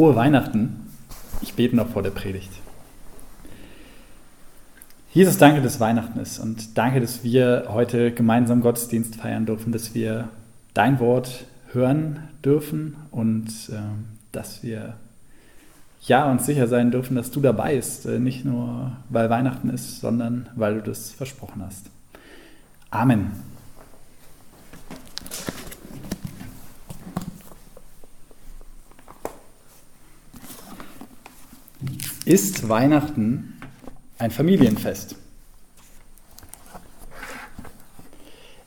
Frohe Weihnachten. Ich bete noch vor der Predigt. Jesus, danke, dass Weihnachten ist und danke, dass wir heute gemeinsam Gottesdienst feiern dürfen, dass wir dein Wort hören dürfen und äh, dass wir ja uns sicher sein dürfen, dass du dabei bist, äh, nicht nur weil Weihnachten ist, sondern weil du das versprochen hast. Amen. Ist Weihnachten ein Familienfest?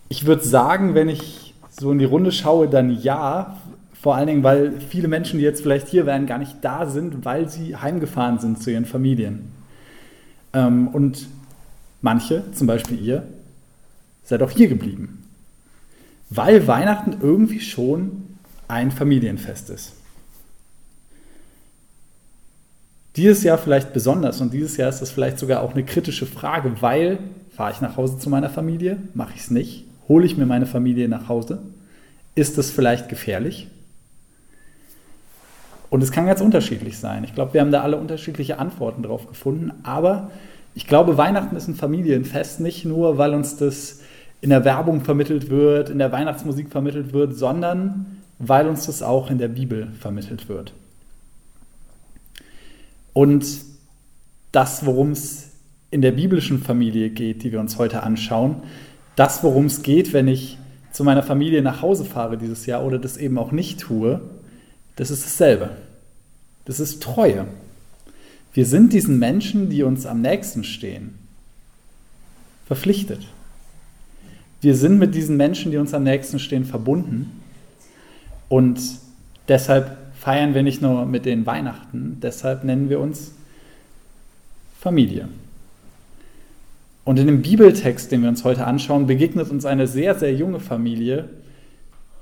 Ich würde sagen, wenn ich so in die Runde schaue, dann ja. Vor allen Dingen, weil viele Menschen, die jetzt vielleicht hier wären, gar nicht da sind, weil sie heimgefahren sind zu ihren Familien. Ähm, und manche, zum Beispiel ihr, seid auch hier geblieben. Weil Weihnachten irgendwie schon ein Familienfest ist. Dieses Jahr vielleicht besonders und dieses Jahr ist das vielleicht sogar auch eine kritische Frage, weil fahre ich nach Hause zu meiner Familie, mache ich es nicht, hole ich mir meine Familie nach Hause, ist das vielleicht gefährlich? Und es kann ganz unterschiedlich sein. Ich glaube, wir haben da alle unterschiedliche Antworten drauf gefunden, aber ich glaube, Weihnachten ist ein Familienfest, nicht nur, weil uns das in der Werbung vermittelt wird, in der Weihnachtsmusik vermittelt wird, sondern weil uns das auch in der Bibel vermittelt wird. Und das, worum es in der biblischen Familie geht, die wir uns heute anschauen, das, worum es geht, wenn ich zu meiner Familie nach Hause fahre dieses Jahr oder das eben auch nicht tue, das ist dasselbe. Das ist Treue. Wir sind diesen Menschen, die uns am nächsten stehen, verpflichtet. Wir sind mit diesen Menschen, die uns am nächsten stehen, verbunden. Und deshalb feiern wir nicht nur mit den Weihnachten, deshalb nennen wir uns Familie. Und in dem Bibeltext, den wir uns heute anschauen, begegnet uns eine sehr, sehr junge Familie,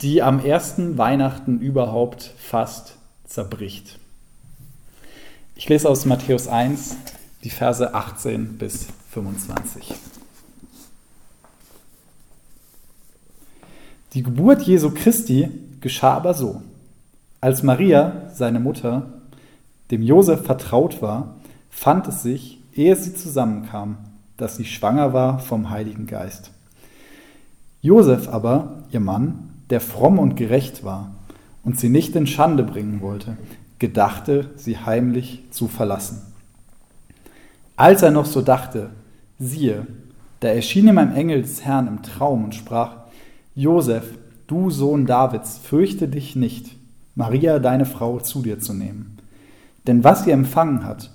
die am ersten Weihnachten überhaupt fast zerbricht. Ich lese aus Matthäus 1 die Verse 18 bis 25. Die Geburt Jesu Christi geschah aber so. Als Maria, seine Mutter, dem Josef vertraut war, fand es sich, ehe sie zusammenkamen, dass sie schwanger war vom Heiligen Geist. Josef aber, ihr Mann, der fromm und gerecht war und sie nicht in Schande bringen wollte, gedachte, sie heimlich zu verlassen. Als er noch so dachte, siehe, da erschien ihm ein Engel des Herrn im Traum und sprach, Josef, du Sohn Davids, fürchte dich nicht Maria, deine Frau, zu dir zu nehmen. Denn was sie empfangen hat,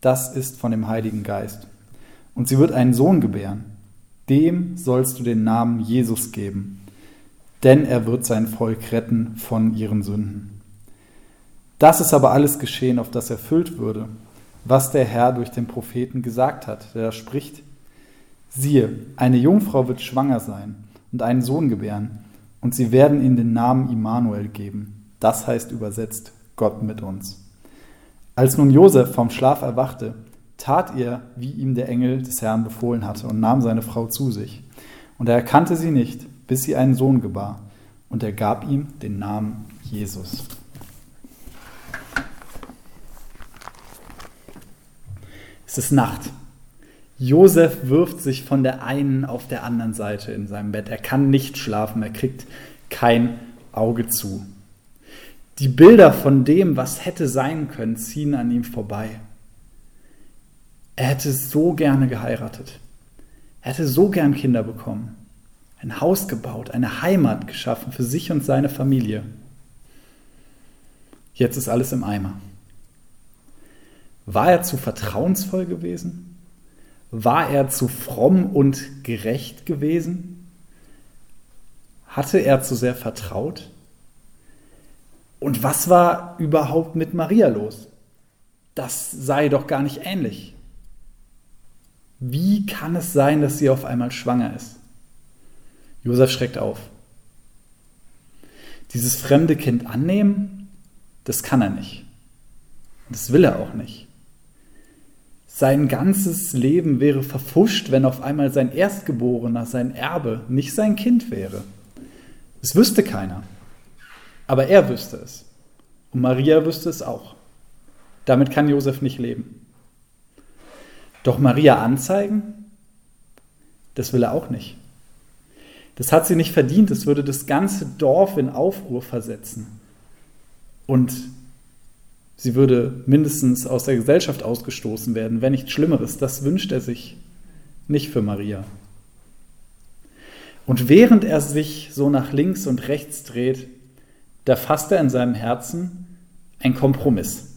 das ist von dem Heiligen Geist. Und sie wird einen Sohn gebären. Dem sollst du den Namen Jesus geben, denn er wird sein Volk retten von ihren Sünden. Das ist aber alles geschehen, auf das erfüllt würde, was der Herr durch den Propheten gesagt hat, der da spricht. Siehe, eine Jungfrau wird schwanger sein und einen Sohn gebären, und sie werden ihm den Namen Immanuel geben das heißt übersetzt Gott mit uns. Als nun Josef vom Schlaf erwachte, tat er, wie ihm der Engel des Herrn befohlen hatte, und nahm seine Frau zu sich. Und er erkannte sie nicht, bis sie einen Sohn gebar, und er gab ihm den Namen Jesus. Es ist Nacht. Josef wirft sich von der einen auf der anderen Seite in seinem Bett. Er kann nicht schlafen, er kriegt kein Auge zu. Die Bilder von dem, was hätte sein können, ziehen an ihm vorbei. Er hätte so gerne geheiratet. Er hätte so gern Kinder bekommen. Ein Haus gebaut, eine Heimat geschaffen für sich und seine Familie. Jetzt ist alles im Eimer. War er zu vertrauensvoll gewesen? War er zu fromm und gerecht gewesen? Hatte er zu sehr vertraut? Und was war überhaupt mit Maria los? Das sei doch gar nicht ähnlich. Wie kann es sein, dass sie auf einmal schwanger ist? Josef schreckt auf. Dieses fremde Kind annehmen, das kann er nicht. Das will er auch nicht. Sein ganzes Leben wäre verfuscht, wenn auf einmal sein Erstgeborener, sein Erbe, nicht sein Kind wäre. Das wüsste keiner. Aber er wüsste es. Und Maria wüsste es auch. Damit kann Josef nicht leben. Doch Maria anzeigen, das will er auch nicht. Das hat sie nicht verdient, das würde das ganze Dorf in Aufruhr versetzen. Und sie würde mindestens aus der Gesellschaft ausgestoßen werden, wenn nichts Schlimmeres. Das wünscht er sich nicht für Maria. Und während er sich so nach links und rechts dreht, da fasst er in seinem Herzen ein Kompromiss.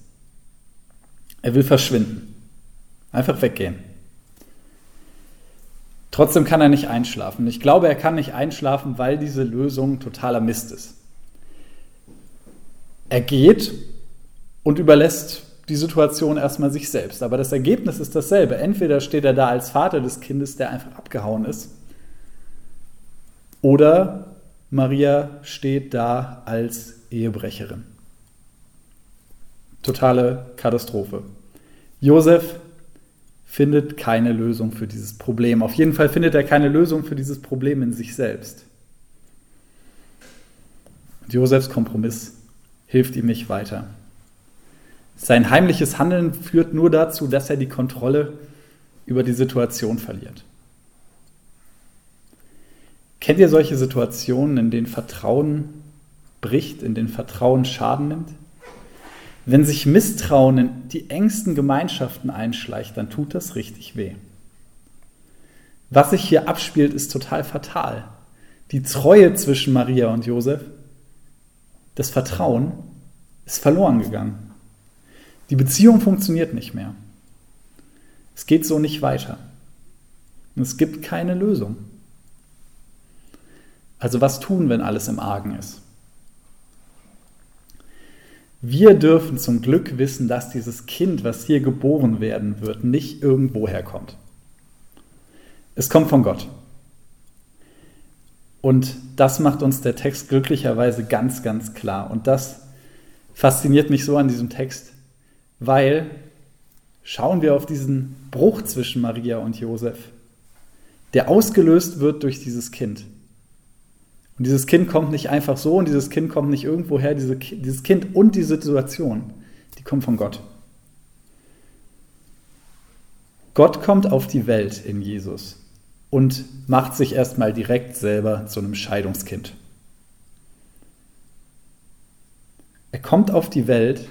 Er will verschwinden, einfach weggehen. Trotzdem kann er nicht einschlafen. Ich glaube, er kann nicht einschlafen, weil diese Lösung totaler Mist ist. Er geht und überlässt die Situation erstmal sich selbst. Aber das Ergebnis ist dasselbe. Entweder steht er da als Vater des Kindes, der einfach abgehauen ist, oder Maria steht da als Ehebrecherin. Totale Katastrophe. Josef findet keine Lösung für dieses Problem. Auf jeden Fall findet er keine Lösung für dieses Problem in sich selbst. Und Josefs Kompromiss hilft ihm nicht weiter. Sein heimliches Handeln führt nur dazu, dass er die Kontrolle über die Situation verliert. Kennt ihr solche Situationen, in denen Vertrauen bricht, in denen Vertrauen Schaden nimmt? Wenn sich Misstrauen in die engsten Gemeinschaften einschleicht, dann tut das richtig weh. Was sich hier abspielt, ist total fatal. Die Treue zwischen Maria und Josef, das Vertrauen ist verloren gegangen. Die Beziehung funktioniert nicht mehr. Es geht so nicht weiter. Und es gibt keine Lösung. Also was tun, wenn alles im Argen ist? Wir dürfen zum Glück wissen, dass dieses Kind, was hier geboren werden wird, nicht irgendwo herkommt. Es kommt von Gott. Und das macht uns der Text glücklicherweise ganz, ganz klar. Und das fasziniert mich so an diesem Text, weil schauen wir auf diesen Bruch zwischen Maria und Josef, der ausgelöst wird durch dieses Kind. Und dieses Kind kommt nicht einfach so und dieses Kind kommt nicht irgendwo her. Diese, dieses Kind und die Situation, die kommt von Gott. Gott kommt auf die Welt in Jesus und macht sich erstmal direkt selber zu einem Scheidungskind. Er kommt auf die Welt,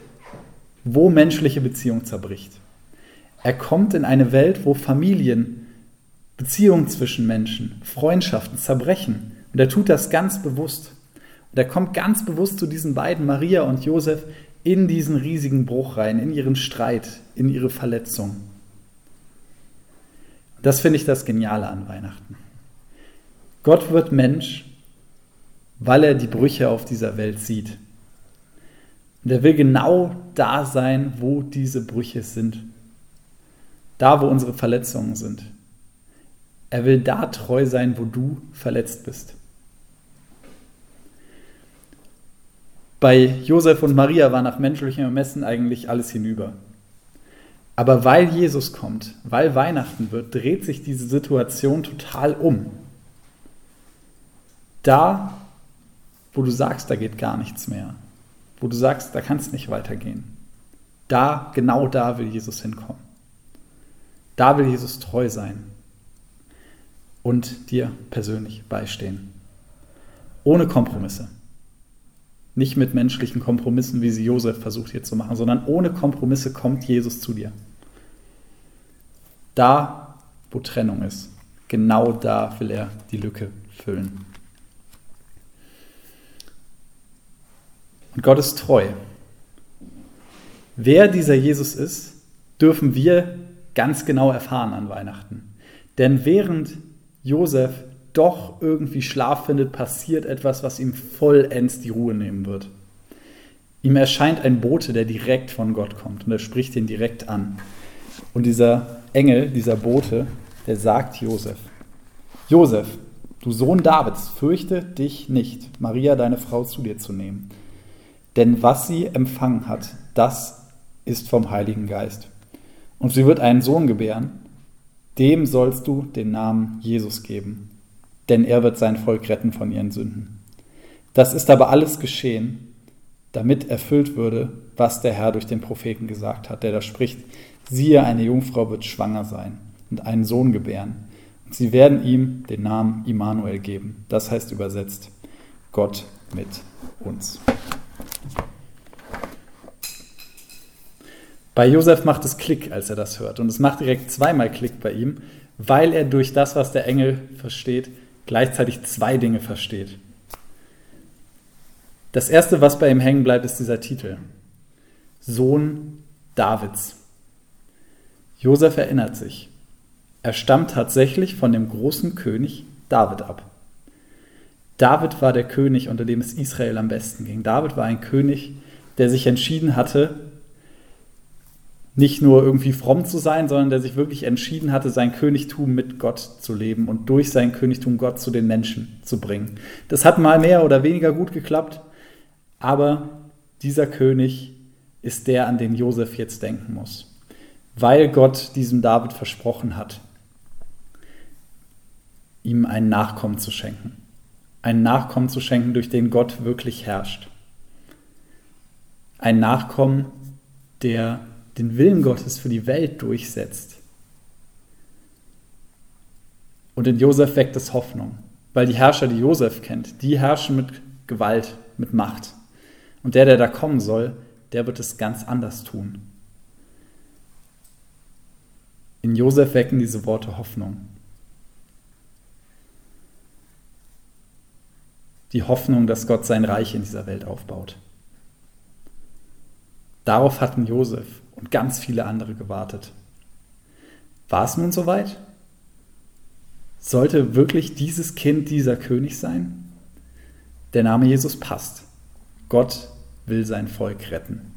wo menschliche Beziehung zerbricht. Er kommt in eine Welt, wo Familien, Beziehungen zwischen Menschen, Freundschaften zerbrechen und er tut das ganz bewusst. Und er kommt ganz bewusst zu diesen beiden, Maria und Josef, in diesen riesigen Bruch rein, in ihren Streit, in ihre Verletzung. Das finde ich das Geniale an Weihnachten. Gott wird Mensch, weil er die Brüche auf dieser Welt sieht. Und er will genau da sein, wo diese Brüche sind. Da, wo unsere Verletzungen sind. Er will da treu sein, wo du verletzt bist. Bei Josef und Maria war nach menschlichem Ermessen eigentlich alles hinüber. Aber weil Jesus kommt, weil Weihnachten wird, dreht sich diese Situation total um. Da, wo du sagst, da geht gar nichts mehr, wo du sagst, da kann es nicht weitergehen, da, genau da will Jesus hinkommen. Da will Jesus treu sein und dir persönlich beistehen. Ohne Kompromisse. Nicht mit menschlichen Kompromissen, wie sie Josef versucht hier zu machen, sondern ohne Kompromisse kommt Jesus zu dir. Da, wo Trennung ist, genau da will er die Lücke füllen. Und Gott ist treu. Wer dieser Jesus ist, dürfen wir ganz genau erfahren an Weihnachten. Denn während Josef doch irgendwie Schlaf findet, passiert etwas, was ihm vollends die Ruhe nehmen wird. Ihm erscheint ein Bote, der direkt von Gott kommt und er spricht ihn direkt an. Und dieser Engel, dieser Bote, der sagt Josef, Josef, du Sohn Davids, fürchte dich nicht, Maria, deine Frau, zu dir zu nehmen. Denn was sie empfangen hat, das ist vom Heiligen Geist. Und sie wird einen Sohn gebären, dem sollst du den Namen Jesus geben denn er wird sein Volk retten von ihren Sünden. Das ist aber alles geschehen, damit erfüllt würde, was der Herr durch den Propheten gesagt hat, der da spricht, siehe, eine Jungfrau wird schwanger sein und einen Sohn gebären. Und sie werden ihm den Namen Immanuel geben. Das heißt übersetzt, Gott mit uns. Bei Josef macht es Klick, als er das hört. Und es macht direkt zweimal Klick bei ihm, weil er durch das, was der Engel versteht, gleichzeitig zwei Dinge versteht. Das erste, was bei ihm hängen bleibt, ist dieser Titel. Sohn Davids. Josef erinnert sich. Er stammt tatsächlich von dem großen König David ab. David war der König, unter dem es Israel am besten ging. David war ein König, der sich entschieden hatte, nicht nur irgendwie fromm zu sein, sondern der sich wirklich entschieden hatte, sein Königtum mit Gott zu leben und durch sein Königtum Gott zu den Menschen zu bringen. Das hat mal mehr oder weniger gut geklappt, aber dieser König ist der, an den Josef jetzt denken muss, weil Gott diesem David versprochen hat, ihm einen Nachkommen zu schenken. Einen Nachkommen zu schenken, durch den Gott wirklich herrscht. Ein Nachkommen, der den Willen Gottes für die Welt durchsetzt. Und in Josef weckt es Hoffnung, weil die Herrscher, die Josef kennt, die herrschen mit Gewalt, mit Macht. Und der, der da kommen soll, der wird es ganz anders tun. In Josef wecken diese Worte Hoffnung. Die Hoffnung, dass Gott sein Reich in dieser Welt aufbaut. Darauf hatten Josef und ganz viele andere gewartet. War es nun soweit? Sollte wirklich dieses Kind dieser König sein? Der Name Jesus passt. Gott will sein Volk retten.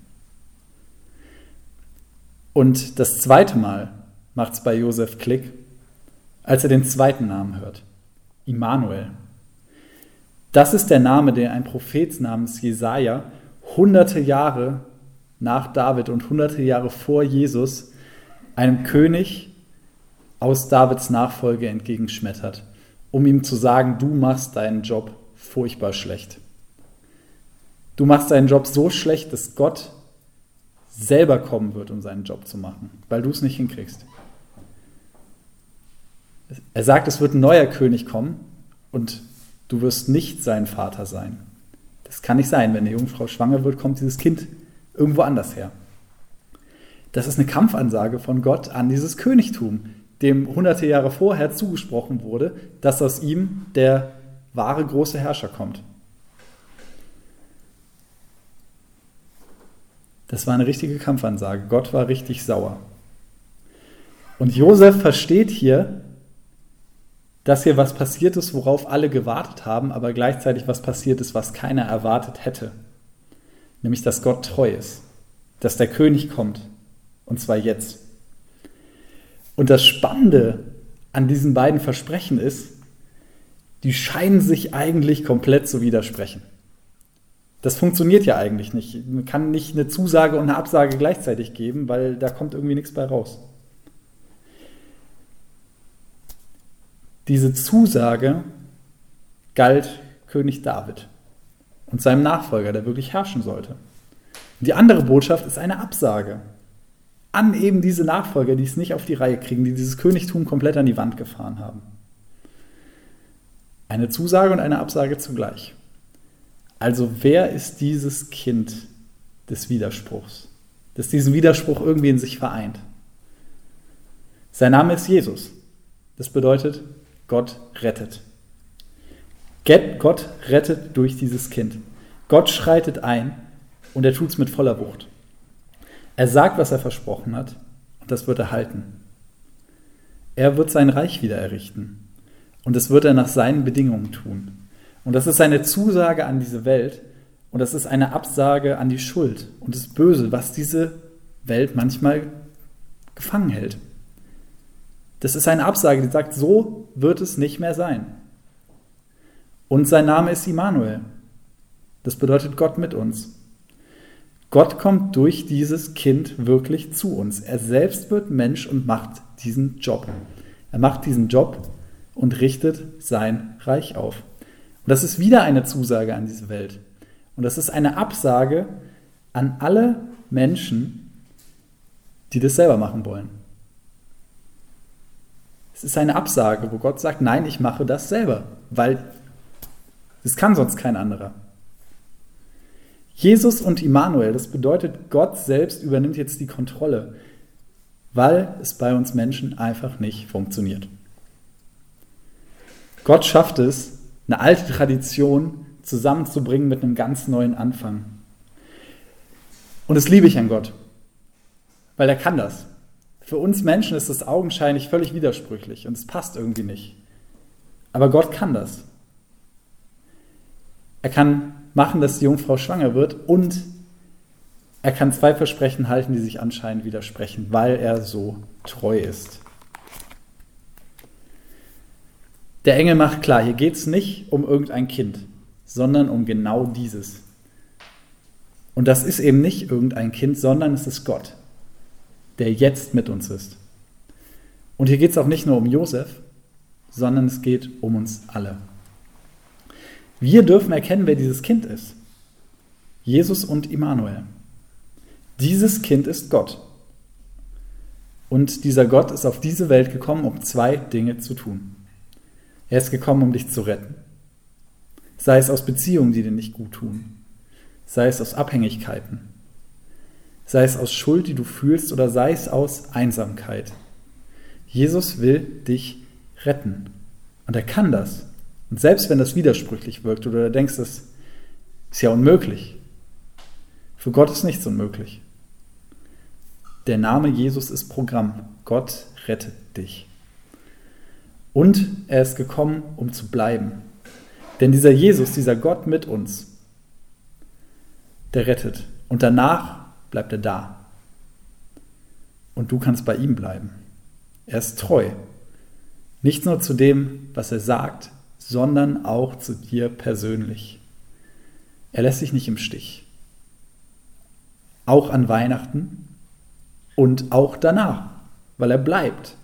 Und das zweite Mal macht es bei Josef Klick, als er den zweiten Namen hört. Immanuel. Das ist der Name, den ein Prophet namens Jesaja hunderte Jahre nach David und hunderte Jahre vor Jesus einem König aus Davids Nachfolge entgegenschmettert, um ihm zu sagen, du machst deinen Job furchtbar schlecht. Du machst deinen Job so schlecht, dass Gott selber kommen wird, um seinen Job zu machen, weil du es nicht hinkriegst. Er sagt, es wird ein neuer König kommen und du wirst nicht sein Vater sein. Das kann nicht sein. Wenn eine Jungfrau schwanger wird, kommt dieses Kind irgendwo anders her. Das ist eine Kampfansage von Gott an dieses Königtum, dem hunderte Jahre vorher zugesprochen wurde, dass aus ihm der wahre große Herrscher kommt. Das war eine richtige Kampfansage. Gott war richtig sauer. Und Josef versteht hier, dass hier was passiert ist, worauf alle gewartet haben, aber gleichzeitig was passiert ist, was keiner erwartet hätte nämlich dass Gott treu ist, dass der König kommt, und zwar jetzt. Und das Spannende an diesen beiden Versprechen ist, die scheinen sich eigentlich komplett zu widersprechen. Das funktioniert ja eigentlich nicht. Man kann nicht eine Zusage und eine Absage gleichzeitig geben, weil da kommt irgendwie nichts bei raus. Diese Zusage galt König David und seinem Nachfolger, der wirklich herrschen sollte. Und die andere Botschaft ist eine Absage an eben diese Nachfolger, die es nicht auf die Reihe kriegen, die dieses Königtum komplett an die Wand gefahren haben. Eine Zusage und eine Absage zugleich. Also wer ist dieses Kind des Widerspruchs, das diesen Widerspruch irgendwie in sich vereint? Sein Name ist Jesus. Das bedeutet, Gott rettet. Gott rettet durch dieses Kind. Gott schreitet ein und er tut es mit voller Wucht. Er sagt, was er versprochen hat und das wird er halten. Er wird sein Reich wieder errichten und das wird er nach seinen Bedingungen tun. Und das ist eine Zusage an diese Welt und das ist eine Absage an die Schuld und das Böse, was diese Welt manchmal gefangen hält. Das ist eine Absage, die sagt, so wird es nicht mehr sein. Und sein Name ist Immanuel. Das bedeutet Gott mit uns. Gott kommt durch dieses Kind wirklich zu uns. Er selbst wird Mensch und macht diesen Job. Er macht diesen Job und richtet sein Reich auf. Und das ist wieder eine Zusage an diese Welt. Und das ist eine Absage an alle Menschen, die das selber machen wollen. Es ist eine Absage, wo Gott sagt, nein, ich mache das selber, weil es kann sonst kein anderer. Jesus und Immanuel, das bedeutet, Gott selbst übernimmt jetzt die Kontrolle, weil es bei uns Menschen einfach nicht funktioniert. Gott schafft es, eine alte Tradition zusammenzubringen mit einem ganz neuen Anfang. Und das liebe ich an Gott, weil er kann das. Für uns Menschen ist das augenscheinlich völlig widersprüchlich und es passt irgendwie nicht. Aber Gott kann das. Er kann machen, dass die Jungfrau schwanger wird und er kann zwei Versprechen halten, die sich anscheinend widersprechen, weil er so treu ist. Der Engel macht klar, hier geht es nicht um irgendein Kind, sondern um genau dieses. Und das ist eben nicht irgendein Kind, sondern es ist Gott, der jetzt mit uns ist. Und hier geht es auch nicht nur um Josef, sondern es geht um uns alle. Wir dürfen erkennen, wer dieses Kind ist. Jesus und Immanuel. Dieses Kind ist Gott. Und dieser Gott ist auf diese Welt gekommen, um zwei Dinge zu tun. Er ist gekommen, um dich zu retten. Sei es aus Beziehungen, die dir nicht gut tun. Sei es aus Abhängigkeiten. Sei es aus Schuld, die du fühlst, oder sei es aus Einsamkeit. Jesus will dich retten. Und er kann das. Und selbst wenn das widersprüchlich wirkt oder du denkst, das ist ja unmöglich, für Gott ist nichts unmöglich. Der Name Jesus ist Programm. Gott rettet dich. Und er ist gekommen, um zu bleiben. Denn dieser Jesus, dieser Gott mit uns, der rettet. Und danach bleibt er da. Und du kannst bei ihm bleiben. Er ist treu. Nicht nur zu dem, was er sagt, sondern auch zu dir persönlich. Er lässt sich nicht im Stich. Auch an Weihnachten und auch danach, weil er bleibt.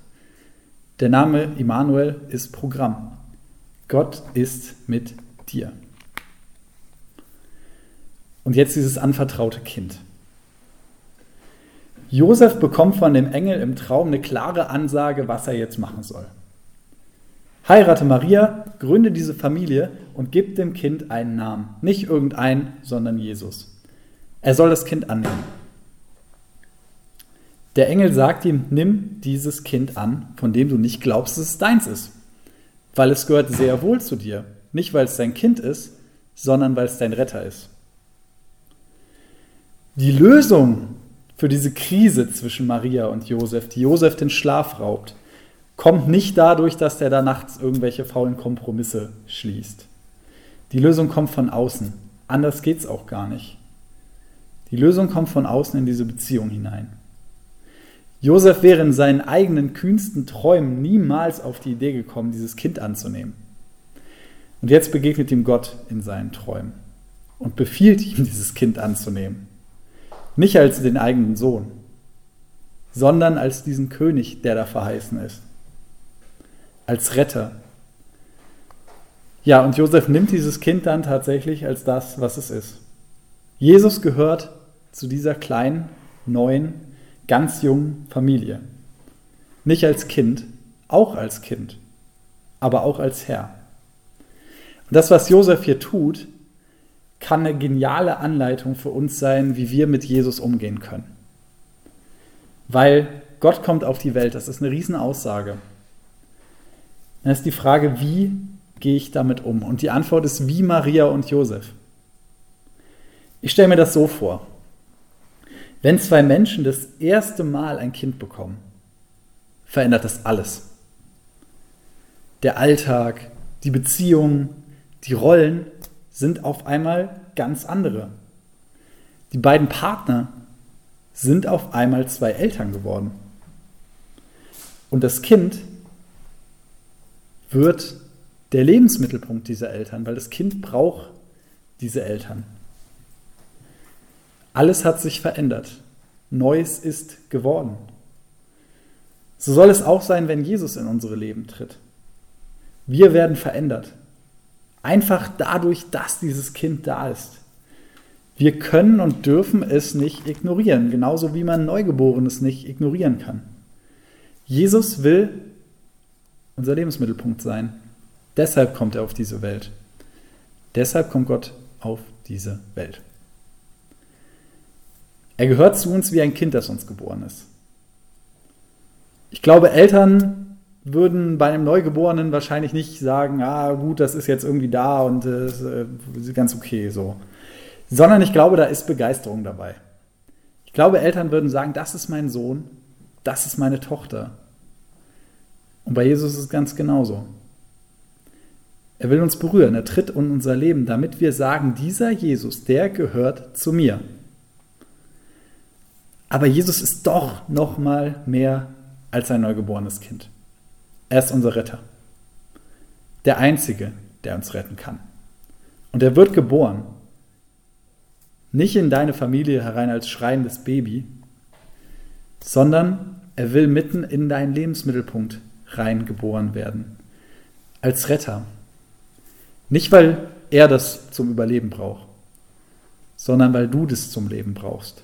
Der Name Immanuel ist Programm. Gott ist mit dir. Und jetzt dieses anvertraute Kind. Josef bekommt von dem Engel im Traum eine klare Ansage, was er jetzt machen soll. Heirate Maria, gründe diese Familie und gib dem Kind einen Namen. Nicht irgendeinen, sondern Jesus. Er soll das Kind annehmen. Der Engel sagt ihm, nimm dieses Kind an, von dem du nicht glaubst, dass es deins ist. Weil es gehört sehr wohl zu dir. Nicht, weil es dein Kind ist, sondern weil es dein Retter ist. Die Lösung für diese Krise zwischen Maria und Josef, die Josef den Schlaf raubt, kommt nicht dadurch, dass der da nachts irgendwelche faulen Kompromisse schließt. Die Lösung kommt von außen. Anders geht es auch gar nicht. Die Lösung kommt von außen in diese Beziehung hinein. Josef wäre in seinen eigenen kühnsten Träumen niemals auf die Idee gekommen, dieses Kind anzunehmen. Und jetzt begegnet ihm Gott in seinen Träumen und befiehlt ihm, dieses Kind anzunehmen. Nicht als den eigenen Sohn, sondern als diesen König, der da verheißen ist als Retter. Ja, und Josef nimmt dieses Kind dann tatsächlich als das, was es ist. Jesus gehört zu dieser kleinen, neuen, ganz jungen Familie. Nicht als Kind, auch als Kind, aber auch als Herr. Und das, was Josef hier tut, kann eine geniale Anleitung für uns sein, wie wir mit Jesus umgehen können. Weil Gott kommt auf die Welt, das ist eine Riesenaussage. Dann ist die Frage, wie gehe ich damit um? Und die Antwort ist wie Maria und Josef. Ich stelle mir das so vor. Wenn zwei Menschen das erste Mal ein Kind bekommen, verändert das alles. Der Alltag, die Beziehungen, die Rollen sind auf einmal ganz andere. Die beiden Partner sind auf einmal zwei Eltern geworden. Und das Kind wird der Lebensmittelpunkt dieser Eltern, weil das Kind braucht diese Eltern. Alles hat sich verändert. Neues ist geworden. So soll es auch sein, wenn Jesus in unsere Leben tritt. Wir werden verändert. Einfach dadurch, dass dieses Kind da ist. Wir können und dürfen es nicht ignorieren, genauso wie man Neugeborenes nicht ignorieren kann. Jesus will unser Lebensmittelpunkt sein. Deshalb kommt er auf diese Welt. Deshalb kommt Gott auf diese Welt. Er gehört zu uns wie ein Kind, das uns geboren ist. Ich glaube, Eltern würden bei einem Neugeborenen wahrscheinlich nicht sagen, ah gut, das ist jetzt irgendwie da und äh, ist äh, ganz okay so. Sondern ich glaube, da ist Begeisterung dabei. Ich glaube, Eltern würden sagen, das ist mein Sohn, das ist meine Tochter. Und bei Jesus ist es ganz genauso. Er will uns berühren, er tritt in unser Leben, damit wir sagen, dieser Jesus, der gehört zu mir. Aber Jesus ist doch noch mal mehr als ein neugeborenes Kind. Er ist unser Retter. Der einzige, der uns retten kann. Und er wird geboren. Nicht in deine Familie herein als schreiendes Baby, sondern er will mitten in deinen Lebensmittelpunkt reingeboren werden. Als Retter. Nicht, weil er das zum Überleben braucht, sondern weil du das zum Leben brauchst.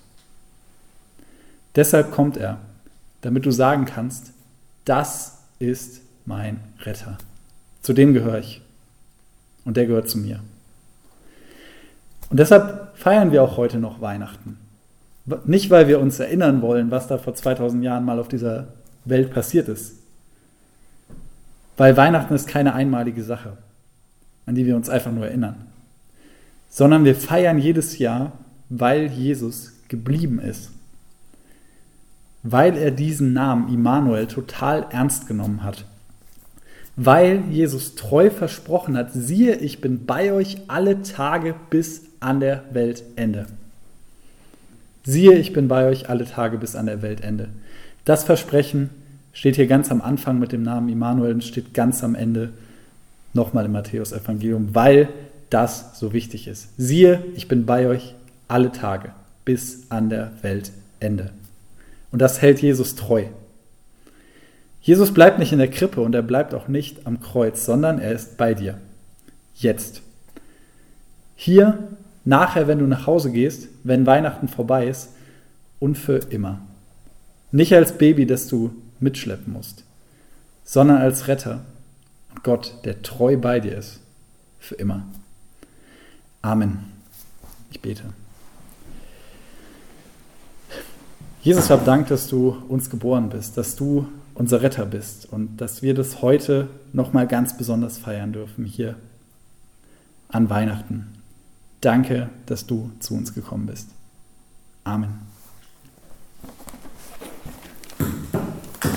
Deshalb kommt er, damit du sagen kannst, das ist mein Retter. Zu dem gehöre ich. Und der gehört zu mir. Und deshalb feiern wir auch heute noch Weihnachten. Nicht, weil wir uns erinnern wollen, was da vor 2000 Jahren mal auf dieser Welt passiert ist. Weil Weihnachten ist keine einmalige Sache, an die wir uns einfach nur erinnern. Sondern wir feiern jedes Jahr, weil Jesus geblieben ist weil er diesen Namen Immanuel total ernst genommen hat. Weil Jesus treu versprochen hat, siehe, ich bin bei euch alle Tage bis an der Weltende. Siehe, ich bin bei euch alle Tage bis an der Weltende. Das Versprechen steht hier ganz am Anfang mit dem Namen Immanuel und steht ganz am Ende nochmal im Matthäus-Evangelium, weil das so wichtig ist. Siehe, ich bin bei euch alle Tage bis an der Weltende. Und das hält Jesus treu. Jesus bleibt nicht in der Krippe und er bleibt auch nicht am Kreuz, sondern er ist bei dir. Jetzt. Hier, nachher, wenn du nach Hause gehst, wenn Weihnachten vorbei ist und für immer. Nicht als Baby, das du mitschleppen musst, sondern als Retter und Gott, der treu bei dir ist. Für immer. Amen. Ich bete. Jesus, hab Dank, dass du uns geboren bist, dass du unser Retter bist und dass wir das heute nochmal ganz besonders feiern dürfen hier an Weihnachten. Danke, dass du zu uns gekommen bist. Amen.